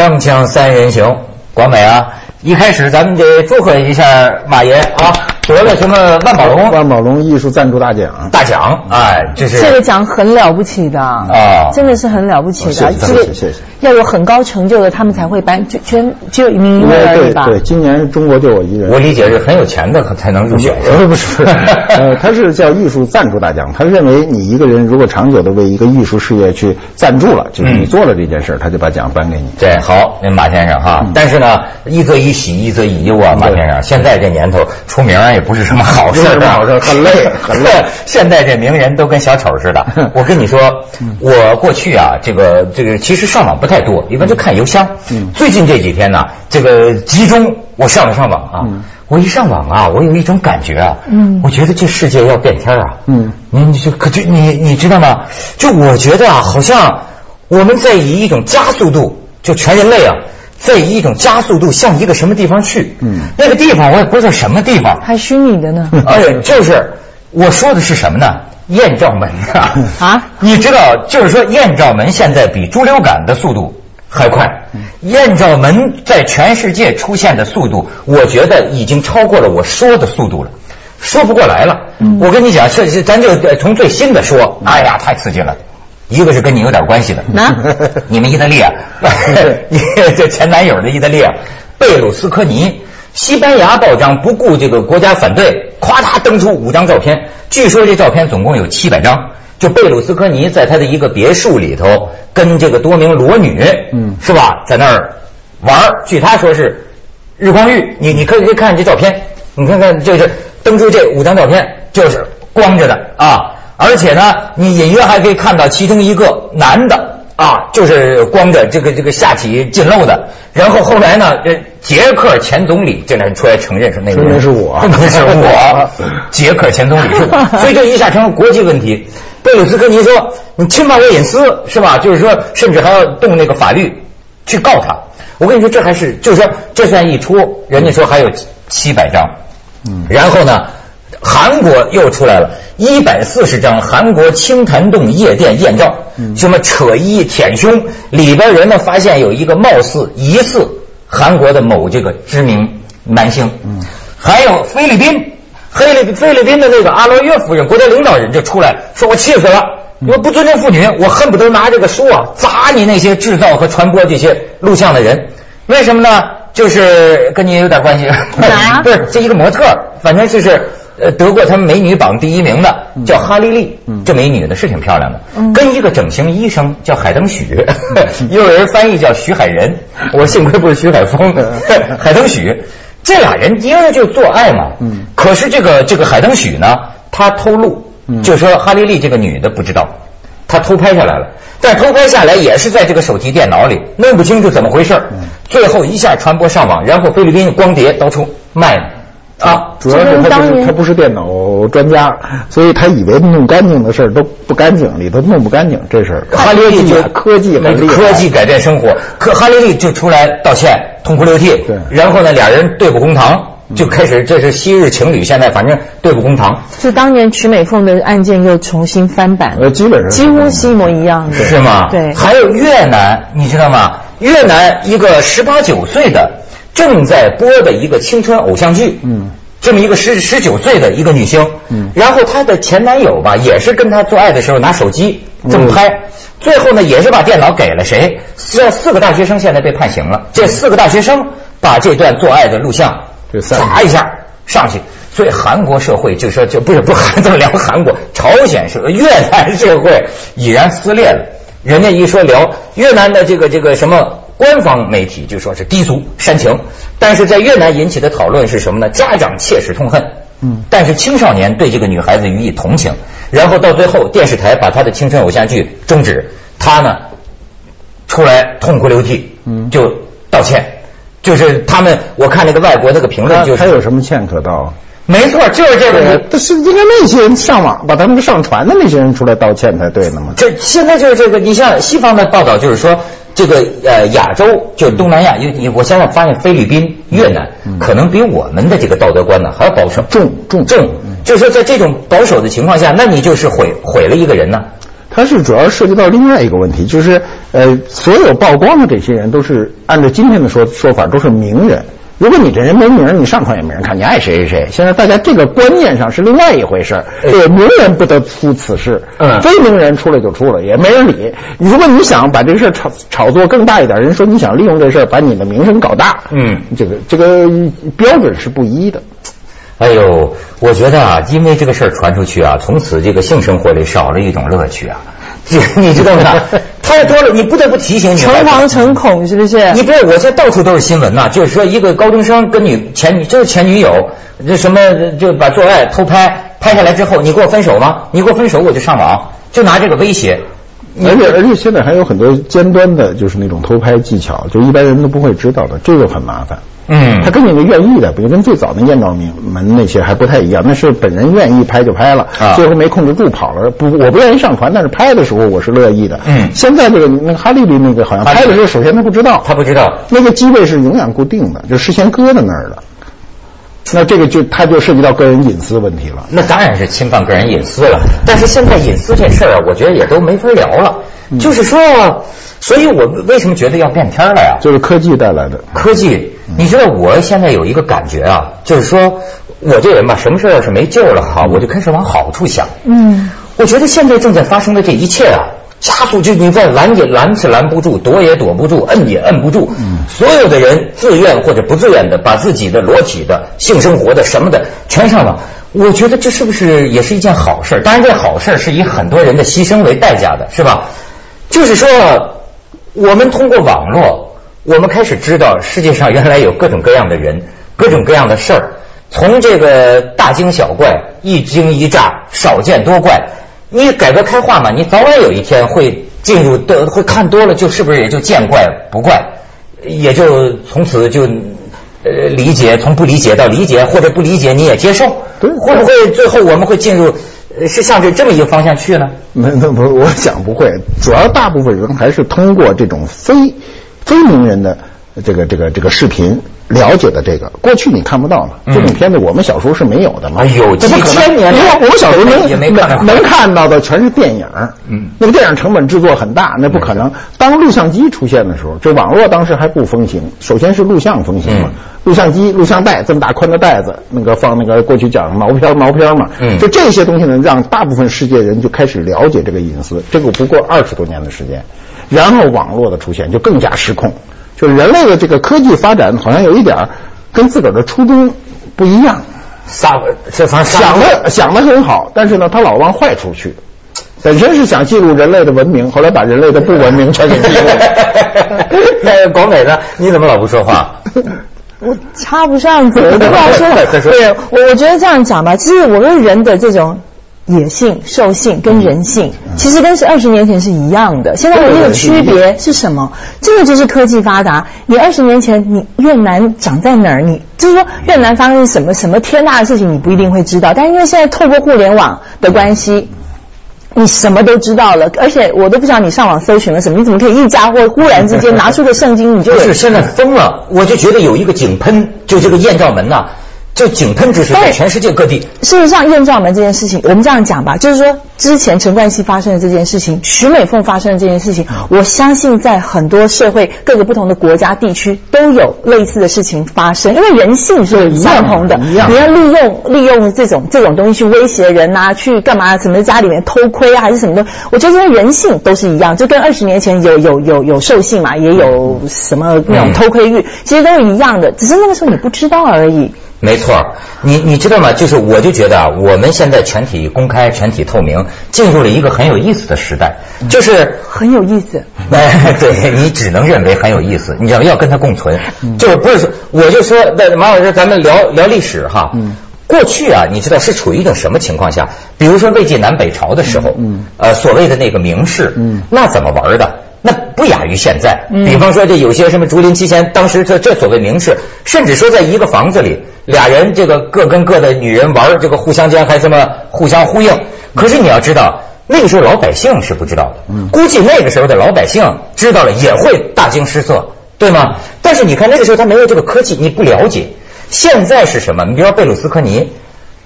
锵锵三人行，广美啊！一开始咱们得祝贺一下马爷啊，得了什么万宝龙万宝龙艺术赞助大奖。大奖，哎，这是这个奖很了不起的啊真的是很了不起的。哦谢谢这个谢谢谢谢要有很高成就的，他们才会颁，就全只有一名一位而已吧？对对，今年中国就我一人。我理解是很有钱的才能入选，是吧呃不是，呃，他是叫艺术赞助大奖。他认为你一个人如果长久的为一个艺术事业去赞助了，就是你嗯做了这件事儿，他就把奖颁给你。对好，那马先生哈，但是呢，一则以喜，一则以忧啊，马先生，现在这年头出名也不是什么好事儿啊，不好事很累很累 现在这名人都跟小丑似的。我跟你说，我过去啊，这个这个其实上网不太多，一般就看邮箱。嗯最近这几天呢，这个集中我上了上网啊，我一上网啊，我有一种感觉啊，嗯我觉得这世界要变天啊。嗯你你就可就你你知道吗？就我觉得啊，好像我们在以一种加速度，就全人类啊，在以一种加速度向一个什么地方去。嗯那个地方我也不知道什么地方。还虚拟的呢。哎，就是我说的是什么呢？艳照门啊！啊？你知道，就是说艳照门现在比猪流感的速度还快。艳照门在全世界出现的速度，我觉得已经超过了我说的速度了，说不过来了。我跟你讲，这这咱就呃从最新的说，哎呀，太刺激了。一个是跟你有点关系的，啊 你们意大利啊，这前男友的意大利啊，贝鲁斯科尼，西班牙报章不顾这个国家反对，夸嚓登出五张照片，据说这照片总共有七百张。就贝鲁斯科尼在他的一个别墅里头，跟这个多名裸女，嗯。是吧，在那儿玩儿。据他说是日光浴，你你可以可以看这照片，你看看这是登出这五张照片，就是光着的啊，而且呢，你隐约还可以看到其中一个男的啊，就是光着这个这个下体尽露的，然后后来呢，这捷克前总理这人出来承认说那个人是我。不是我，捷克前总理是我，所以这一下成了国际问题。贝鲁斯科尼说你侵犯我隐私。是吧？就是说，甚至还要动那个法律去告他。我跟你说，这还是就是说，这算一出，人家说还有七百张，嗯。然后呢，韩国又出来了一百四十张韩国清潭洞夜店艳照，什么扯衣舔胸，里边人呢发现有一个貌似疑似韩国的某这个知名男星，还有菲律宾。菲律菲律宾的那个阿罗约夫人，国家领导人就出来说：“我气死了，我不尊重妇女，我恨不得拿这个书啊砸你那些制造和传播这些录像的人。为什么呢？就是跟你有点关系。哪 不是这一个模特，反正就是呃得过他们美女榜第一名的，叫哈莉莉。这美女的是挺漂亮的，跟一个整形医生叫海登许，又有人翻译叫徐海仁。我幸亏不是徐海峰，海登许。这俩人因为就做爱嘛，嗯可是这个这个海登许呢，他偷录，嗯就说哈莉莉这个女的不知道，他偷拍下来了，但偷拍下来也是在这个手提电脑里，弄不清楚怎么回事最后一下传播上网，然后菲律宾光碟到处卖了啊，主要是他他不是电脑专家，所以他以为弄干净的事儿都不干净，里头弄不干净这事儿。哈利利就科技很厉害科技改变生活，可哈利利就出来道歉，痛哭流涕，对然后呢，俩人对簿公堂，就开始这是昔日情侣，现在反正对簿公堂，就当年曲美凤的案件又重新翻版，呃基本上几乎是一模一样的，是吗？对，还有越南，你知道吗？越南一个十八九岁的正在播的一个青春偶像剧，嗯，这么一个十十九岁的一个女星，嗯。然后她的前男友吧，也是跟她做爱的时候拿手机这么拍，最后呢也是把电脑给了谁？这四个大学生现在被判刑了，这四个大学生把这段做爱的录像砸一下上去。所以韩国社会就说就不是不是这么聊韩国，朝鲜社越南社会已然撕裂了。人家一说聊越南的这个这个什么官方媒体就说是低俗煽情，但是在越南引起的讨论是什么呢？家长切齿痛恨，嗯但是青少年对这个女孩子予以同情，然后到最后电视台把她的青春偶像剧终止，她呢出来痛哭流涕，嗯就道歉，就是他们我看那个外国那个评论就是他有什么歉可道？没错，就是这个问题。但是应该那些人上网把他们上传的那些人出来道歉才对呢嘛。这现在就是这个，你像西方的报道，就是说这个呃亚洲，就是东南亚，因为我现在发现菲律宾、越南可能比我们的这个道德观呢还要保守，重重。重，就是说在这种保守的情况下，那你就是毁毁了一个人呢。它是主要涉及到另外一个问题，就是呃，所有曝光的这些人都是按照今天的说说法都是名人。如果你这人没名，你上传也没人看，你爱谁谁谁。现在大家这个观念上是另外一回事儿，对，名人不得出此事，嗯非名人出来就出了，也没人理。如果你想把这个事儿炒炒作更大一点，人说你想利用这事儿把你的名声搞大，嗯，这个这个标准是不一的。哎呦，我觉得啊，因为这个事儿传出去啊，从此这个性生活里少了一种乐趣啊。这 你知道吗？太多了，你不得不提醒你。诚惶诚恐是不是？你不是，我现在到处都是新闻呐、就是说一个高中生跟女前女就是前女友，这什么就把做爱偷拍，拍下来之后，你给我分手吗？你给我分手我就上网，就拿这个威胁。而且而且现在还有很多尖端的，就是那种偷拍技巧，就一般人都不会知道的，这个很麻烦。嗯他跟你的愿意的，比如跟最早的艳照门那些还不太一样，那是本人愿意拍就拍了，啊最后没控制住跑了，不，我不愿意上传，但是拍的时候我是乐意的。嗯现在这个那个哈利利那个好像拍的时候，首先他不知道，他不知道。那个机位是永远固定的，就事先搁在那儿的，那这个就它就涉及到个人隐私问题了。那当然是侵犯个人隐私了。但是现在隐私这事儿啊，我觉得也都没法聊了。就是说，所以我为什么觉得要变天了呀？就是科技带来的。科技，你知道我现在有一个感觉啊，就是说我这人吧，什么事儿要是没救了哈，我就开始往好处想。嗯，我觉得现在正在发生的这一切啊，加速就你在拦也拦是拦不住，躲也躲不住，摁也摁不住。所有的人自愿或者不自愿的，把自己的裸体的、性生活的什么的全上网。我觉得这是不是也是一件好事儿？当然，这好事儿是以很多人的牺牲为代价的，是吧？就是说，我们通过网络，我们开始知道世界上原来有各种各样的人，各种各样的事儿，从这个大惊小怪、一惊一乍、少见多怪。你改革开化嘛，你早晚有一天会进入的，会看多了，就是不是也就见怪不怪，也就从此就呃理解，从不理解到理解，或者不理解你也接受，会不会最后我们会进入呃是向着这么一个方向去呢？没那不，我想不会，主要大部分人还是通过这种非非名人的这个这个这个视频了解的这个。过去你看不到嘛，嗯这种片子我们小时候是没有的嘛。哎呦几千年因为我们小时候能 也没看到能看到的全是电影，嗯那个电影成本制作很大，那不可能。当录像机出现的时候，这网络当时还不风行，首先是录像风行嘛嗯。录像机、录像带这么大宽的袋子，那个放那个过去讲毛片毛片嘛，嗯就这些东西呢，让大部分世界人就开始了解这个隐私。这个不过二十多年的时间，然后网络的出现就更加失控，就是人类的这个科技发展好像有一点儿跟自个儿的初衷不一样，撒这反正想的想的很好，但是呢，他老往坏处去。本身是想记录人类的文明，后来把人类的不文明全给记录了。那广美呢？你怎么老不说话？我插不上嘴，对吧？说 再说对我我觉得这样讲吧，其实我们人的这种。野性、兽性跟人性，其实跟是二十年前是一样的。现在唯一的区别是什么？这个就是科技发达。你二十年前，你越南长在哪儿？你就是说越南发生什么什么天大的事情，你不一定会知道。但因为现在透过互联网的关系。你什么都知道了，而且我都不知道你上网搜寻了什么，你怎么可以一家伙忽然之间 拿出个圣经，你就不是现在疯了，我就觉得有一个井喷，就这个艳照门呐、就井喷之势在全世界各地。事实上，艳照门这件事情，我们这样讲吧，就是说之前陈冠希发生的这件事情，徐美凤发生的这件事情，我相信在很多社会各个不同的国家地区都有类似的事情发生，因为人性是相同的。你要利用利用这种这种东西去威胁人啊，去干嘛？什么家里面偷窥啊，还是什么的？我觉得这些人性都是一样，就跟二十年前有有有有兽性嘛，也有什么那种偷窥欲，其实都是一样的，只是那个时候你不知道而已。没错，你你知道吗？就是我就觉得啊，我们现在全体公开、全体透明，进入了一个很有意思的时代，就是。很有意思。哎，对你只能认为很有意思，你要要跟它共存，就是不是说，我就说，那马老师，咱们聊聊历史哈。过去啊，你知道是处于一种什么情况下？比如说魏晋南北朝的时候，呃，所谓的那个名士，那怎么玩的？那不亚于现在。比方说，这有些什么竹林七贤，当时这这所谓名士，甚至说在一个房子里，俩人这个各跟各的女人玩，这个互相间还什么互相呼应。可是你要知道，那个时候老百姓是不知道的，估计那个时候的老百姓知道了也会大惊失色，对吗？但是你看那个时候他没有这个科技，你不了解。现在是什么？你比如说贝鲁斯科尼，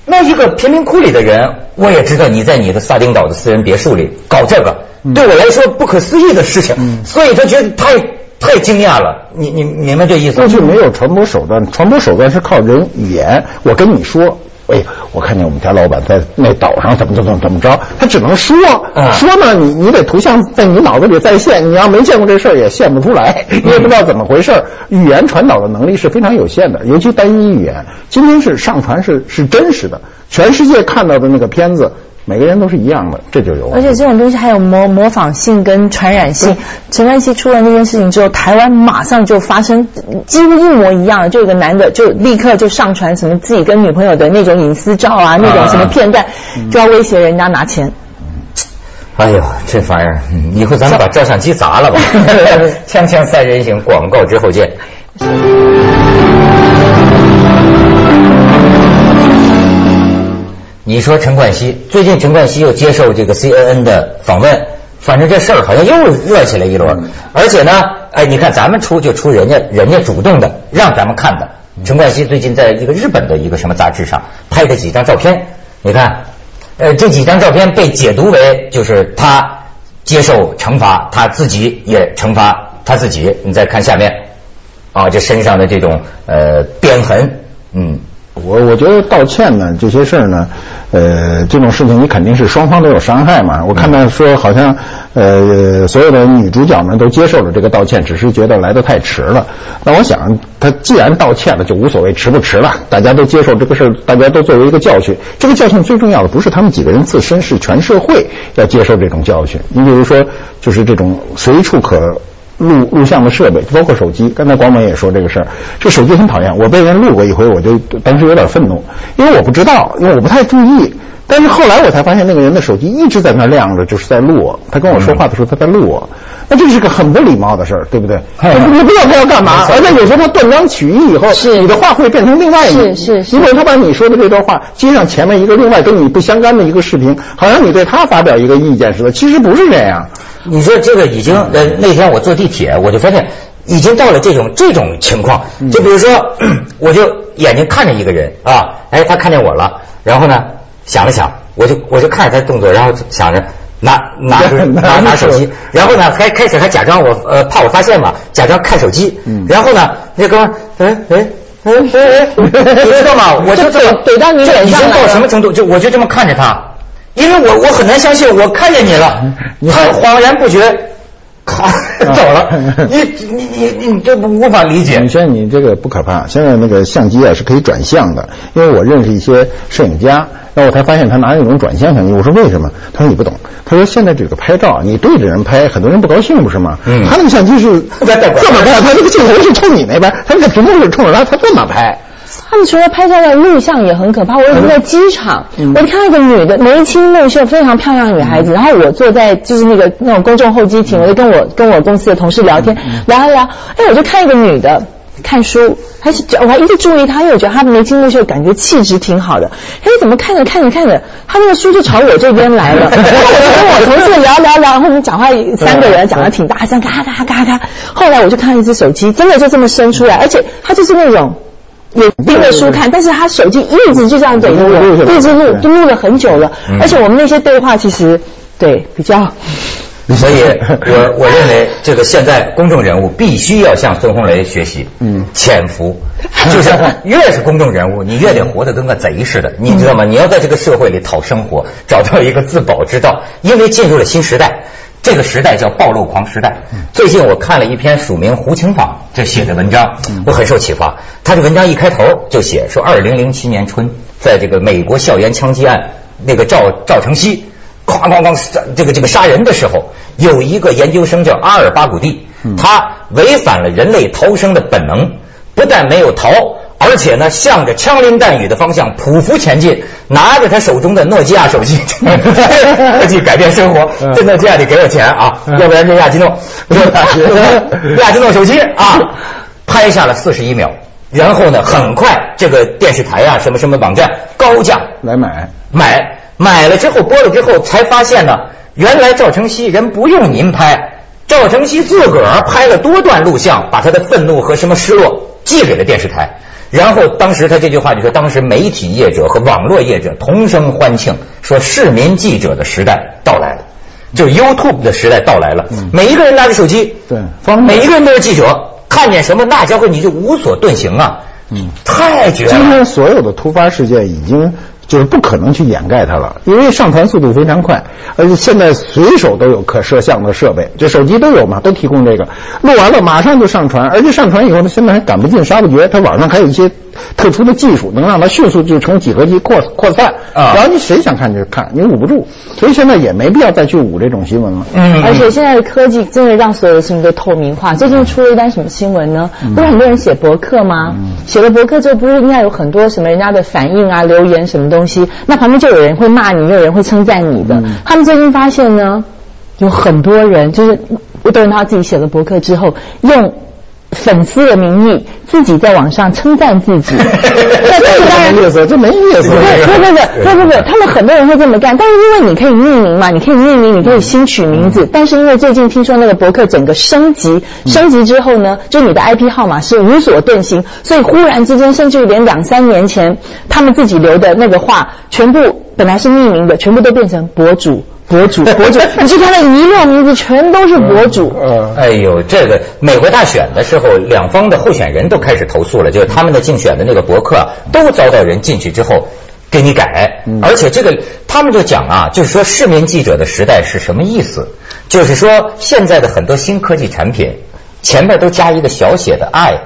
那一个贫民窟里的人，我也知道你在你的萨丁岛的私人别墅里搞这个，对我来说不可思议的事情，所以他觉得太太惊讶了。你你明白这意思吗？过去没有传播手段，传播手段是靠人语言。我跟你说。哎，我看见我们家老板在那岛上怎么怎么怎么着，他只能说说呢，你你得图像在你脑子里再现，你要没见过这事儿也现不出来，你也不知道怎么回事儿语言传导的能力是非常有限的，尤其单一语言。今天是上传是是真实的，全世界看到的那个片子。每个人都是一样的，这就有。而且这种东西还有模模仿性跟传染性。陈冠希出了那件事情之后，台湾马上就发生几乎一模一样的，就有个男的就立刻就上传什么自己跟女朋友的那种隐私照啊，那种什么片段，就要威胁人家拿钱。哎呦，这玩意儿，以后咱们把照相机砸了吧！锵锵三人行，广告之后见。你说陈冠希最近陈冠希又接受这个 CNN 的访问，反正这事儿好像又热起来一轮。而且呢，哎，你看咱们出就出人家人家主动的让咱们看的。陈冠希最近在一个日本的一个什么杂志上拍的几张照片，你看，呃，这几张照片被解读为就是他接受惩罚，他自己也惩罚他自己。你再看下面，啊，这身上的这种呃鞭痕，嗯。我我觉得道歉呢，这些事儿呢，呃，这种事情你肯定是双方都有伤害嘛。我看到说好像呃，所有的女主角们都接受了这个道歉，只是觉得来的太迟了。那我想，他既然道歉了，就无所谓迟不迟了。大家都接受这个事儿，大家都作为一个教训。这个教训最重要的不是他们几个人自身，是全社会要接受这种教训。你比如说，就是这种随处可。录录像的设备，包括手机。刚才广美也说这个事儿，这手机很讨厌。我被人录过一回，我就当时有点愤怒，因为我不知道，因为我不太注意。但是后来我才发现，那个人的手机一直在那亮着，就是在录我。他跟我说话的时候，他在录我。那这是个很不礼貌的事儿，对不对？你不知道他要干嘛，而且有时候他断章取义以后，你的话会变成另外一个。是是。因为他把你说的这段话接上前面一个另外跟你不相干的一个视频，好像你对他发表一个意见似的，其实不是这样。你说这个已经呃，那天我坐地铁，我就发现已经到了这种这种情况。就比如说，我就眼睛看着一个人啊，哎，他看见我了，然后呢想了想，我就我就看着他动作，然后想着 拿拿拿拿手机，然后呢还开始还假装我呃怕我发现嘛，假装看手机，然后呢那哥们哎哎哎哎，你知道吗？我就这么 怼到你脸上已经到什么程度？就我就这么看着他。因为我我很难相信，我看见你了，他恍然不觉，咔 走了。你你你你这不无法理解。你说你这个不可怕，现在那个相机啊是可以转向的。因为我认识一些摄影家，然后我才发现他拿那种转向相机。我说为什么？他说你不懂。他说现在这个拍照，你对着人拍，很多人不高兴，不是吗？嗯。他那个相机是 这么拍，他那个镜头是冲你那边，他那个屏幕是冲着他，他这么拍。他们除了拍下来录像也很可怕。我有一次在机场，我看到一个女的眉清目秀、非常漂亮的女孩子，然后我坐在就是那个那种公众候机亭，我就跟我跟我公司的同事聊天，聊一聊，哎，我就看一个女的看书，还是我还一直注意她，因为我觉得她眉清目秀，感觉气质挺好的。哎，怎么看着看着看着，她那个书就朝我这边来了。然后我就跟我同事聊聊聊，然后我们讲话三个人讲的挺大声，嘎嘎嘎嘎。后来我就看一只手机，真的就这么伸出来，而且她就是那种。也盯着书看，但是他手机一直就这样给着我，一直录，都录了很久了。而且我们那些对话其实对比较，所 以我我认为这个现在公众人物必须要向孙红雷学习，嗯，潜伏，就是越是公众人物，你越得活得跟个贼似的，你知道吗？你要在这个社会里讨生活，找到一个自保之道，因为进入了新时代。这个时代叫暴露狂时代。最近我看了一篇署名胡晴坊这写的文章，我很受启发。他这文章一开头就写说，二零零七年春，在这个美国校园枪击案，那个赵赵成熙，哐哐哐这个这个杀人的时候，有一个研究生叫阿尔巴古蒂，他违反了人类逃生的本能，不但没有逃。而且呢，向着枪林弹雨的方向匍匐前进，拿着他手中的诺基亚手机，科技改变生活。这诺基亚得给我钱啊，要不然这亚基诺，亚基诺手机啊，拍下了四十一秒。然后呢，很快这个电视台啊，什么什么网站高价来买，买买了之后播了之后，才发现呢，原来赵成熙人不用您拍，赵成熙自个儿拍了多段录像，把他的愤怒和什么失落寄给了电视台。然后当时他这句话就说，当时媒体业者和网络业者同声欢庆，说市民记者的时代到来了，就是 YouTube 的时代到来了。每一个人拿着手机，对方便每一个人都是记者，看见什么那家伙你就无所遁形啊，嗯太绝了今了。天所有的突发事件已经就是不可能去掩盖它了，因为上传速度非常快，而且现在随手都有可摄像的设备，就手机都有嘛，都提供这个，录完了马上就上传，而且上传以后呢，现在还赶不尽杀不绝，它网上还有一些特殊的技术，能让它迅速就从几何级扩扩散，啊然后你谁想看就看，你捂不住，所以现在也没必要再去捂这种新闻了。嗯而且现在的科技真的让所有的事情都透明化。最近出了一单什么新闻呢？不是很多人写博客吗？写了博客之后，不是应该有很多什么人家的反应啊、留言什么东西？那旁边就有人会骂你，又有人会称赞你的。他们最近发现呢，有很多人就是吴德文他自己写了博客之后，用粉丝的名义自己在网上称赞自己。没意思，这没意思。不不不不不不，他们很多人会这么干，但是因为你可以匿名嘛，你可以匿名，你可以新取名字，但是因为最近听说那个博客整个升级，升级之后呢，就你的 IP 号码是无所遁形，所以忽然之间，甚至于连两三年前他们自己留的那个话，全部本来是匿名的，全部都变成博主。博主，博主，你去看那一摞名字，全都是博主。嗯，哎呦，这个美国大选的时候，两方的候选人都开始投诉了，就是他们的竞选的那个博客啊都遭到人进去之后给你改，而且这个他们就讲啊，就是说市民记者的时代是什么意思？就是说现在的很多新科技产品前面都加一个小写的 i，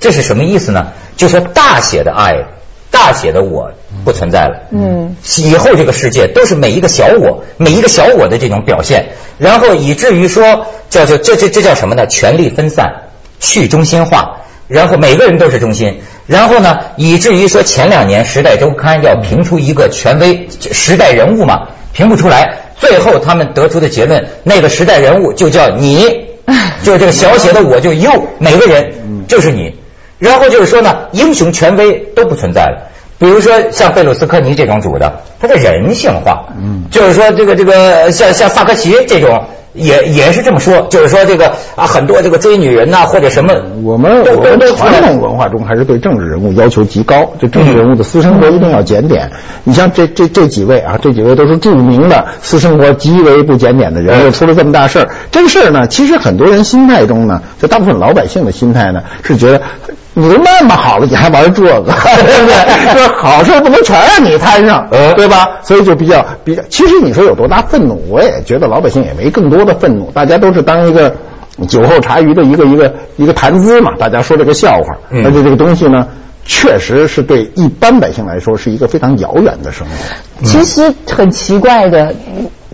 这是什么意思呢？就说大写的 i，大写的我不存在了。嗯，以后这个世界都是每一个小我，每一个小我的这种表现，然后以至于说叫叫这这这叫什么呢？权力分散、去中心化，然后每个人都是中心，然后呢，以至于说前两年《时代周刊》要评出一个权威时代人物嘛，评不出来，最后他们得出的结论，那个时代人物就叫你，就是这个小写的我就 you，每个人就是你。然后就是说呢，英雄权威都不存在了。比如说像贝鲁斯科尼这种主的，他的人性化，嗯就是说这个这个像像萨科齐这种也也是这么说，就是说这个啊很多这个追女人呐、或者什么，我们都我们都都出来传统文化中还是对政治人物要求极高，这政治人物的私生活一定要检点。你像这这这几位啊，这几位都是著名的私生活极为不检点的人，嗯又出了这么大事儿。这个事儿呢，其实很多人心态中呢，就大部分老百姓的心态呢，是觉得你都那么好了，你还玩这个，对不对？这好事不能全让你摊上，呃对吧？所以就比较比较。其实你说有多大愤怒，我也觉得老百姓也没更多的愤怒，大家都是当一个。酒后茶余的一个一个一个谈资嘛，大家说这个笑话，嗯而且这个东西呢，确实是对一般百姓来说是一个非常遥远的生活。其实很奇怪的，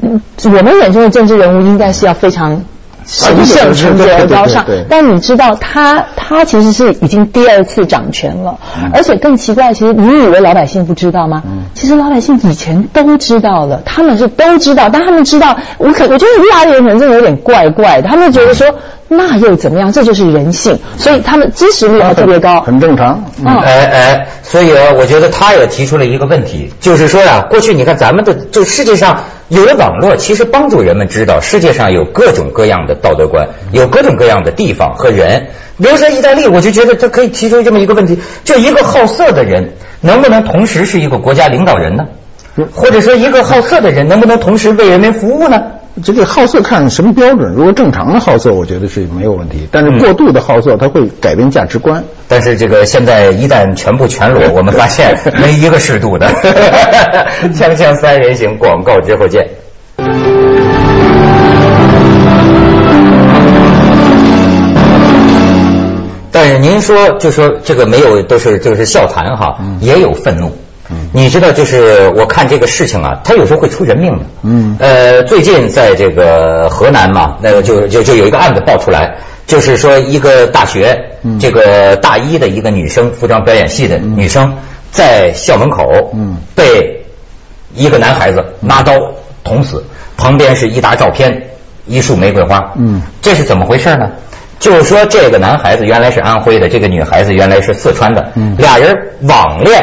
嗯我们眼中的政治人物应该是要非常神圣、纯洁而高尚。但你知道他，他其实是已经第二次掌权了，而且更奇怪，其实你以为老百姓不知道吗？其实老百姓以前都知道了，他们是都知道，但他们知道，我可我觉得意大利人可能真的有点怪怪的，他们觉得说那又怎么样？这就是人性，所以他们支持率还特别高。很正常。嗯嗯哎哎，所以啊，我觉得他也提出了一个问题，就是说呀、过去你看咱们的就世界上有了网络，其实帮助人们知道世界上有各种各样的道德观，有各种各样的地方和人。比如说意大利，我就觉得他可以提出这么一个问题：就一个好色的人，能不能同时是一个国家领导人呢？或者说一个好色的人，能不能同时为人民服务呢？这个好色看什么标准？如果正常的好色，我觉得是没有问题。但是过度的好色，它会改变价值观。但是这个现在一旦全部全裸，我们发现没一个适度的。锵锵三人行，广告之后见。但是您说，就说这个没有都是就是笑谈哈，也有愤怒。你知道，就是我看这个事情啊，它有时候会出人命的。嗯。呃，最近在这个河南嘛，那个就就就有一个案子爆出来，就是说一个大学，这个大一的一个女生，服装表演系的女生，在校门口，嗯。被一个男孩子拿刀捅死，旁边是一沓照片，一束玫瑰花，嗯。这是怎么回事呢？就是说，这个男孩子原来是安徽的，这个女孩子原来是四川的，嗯。俩人网恋，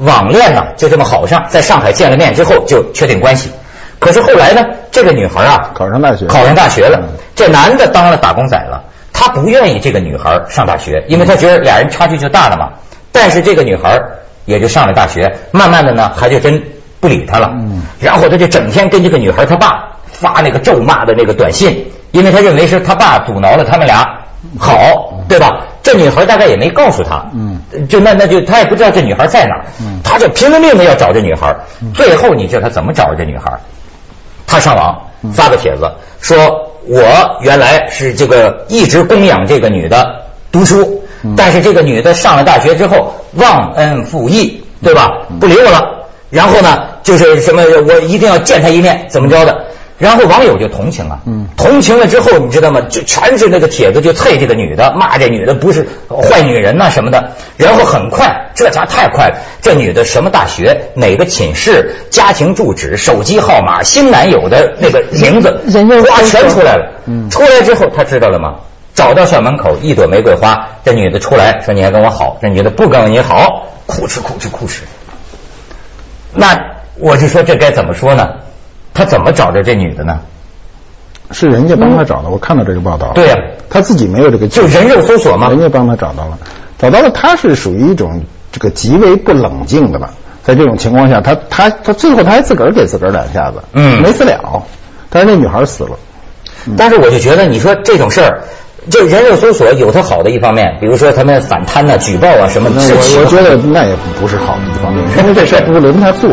网恋呢就这么好上，在上海见了面之后就确定关系。可是后来呢，这个女孩啊考上大学考上大学了嗯，这男的当了打工仔了，他不愿意这个女孩上大学，因为他觉得俩人差距就大了嘛。但是这个女孩也就上了大学，慢慢的呢，还就真不理他了。嗯然后他就整天跟这个女孩儿他爸发那个咒骂的那个短信，因为他认为是他爸阻挠了他们俩好，对吧？这女孩大概也没告诉他，嗯，就那那就他也不知道这女孩在哪儿，嗯他就拼了命的要找这女孩儿。最后你知道他怎么找着这女孩？他上网发个帖子，说我原来是这个一直供养这个女的读书，但是这个女的上了大学之后忘恩负义，对吧？不理我了。然后呢，就是什么我一定要见她一面，怎么着的？然后网友就同情了，嗯同情了之后，你知道吗？就全是那个帖子就啐这个女的，骂这女的不是坏女人呐、什么的。然后很快，这家太快了，这女的什么大学、哪个寝室、家庭住址、手机号码、新男友的那个名字，人肉哇，搜索全出来了。嗯出来之后，他知道了吗？找到校门口，一朵玫瑰花，这女的出来说：“你还跟我好。”这女的不跟你好，哭哧哭哧哭哧。那我就说这该怎么说呢？他怎么找着这女的呢？是人家帮他找的，我看到这个报道。对呀他自己没有这个，就人肉搜索嘛人家帮他找到了，找到了，他是属于一种这个极为不冷静的吧。在这种情况下，他他他最后他还自个儿给自个儿两下子，嗯没死了，但是那女孩死了。但是我就觉得，你说这种事儿，这人肉搜索有它好的一方面，比如说他们反贪呐、举报啊什么我我觉得那也不是好的一方面，因为这事儿不是轮他做。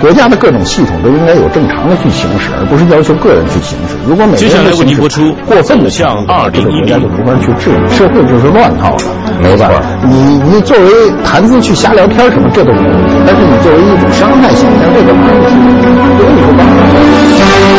国家的各种系统都应该有正常的去行使，而不是要求个人去行使。如果每个人都行使为您播出过分的像二这个国家就没法去治理，社会就是乱套了。没错你你作为谈资去瞎聊天什么，这都没有问题。但是你作为一种伤害性，像这个不是，所以你说吧。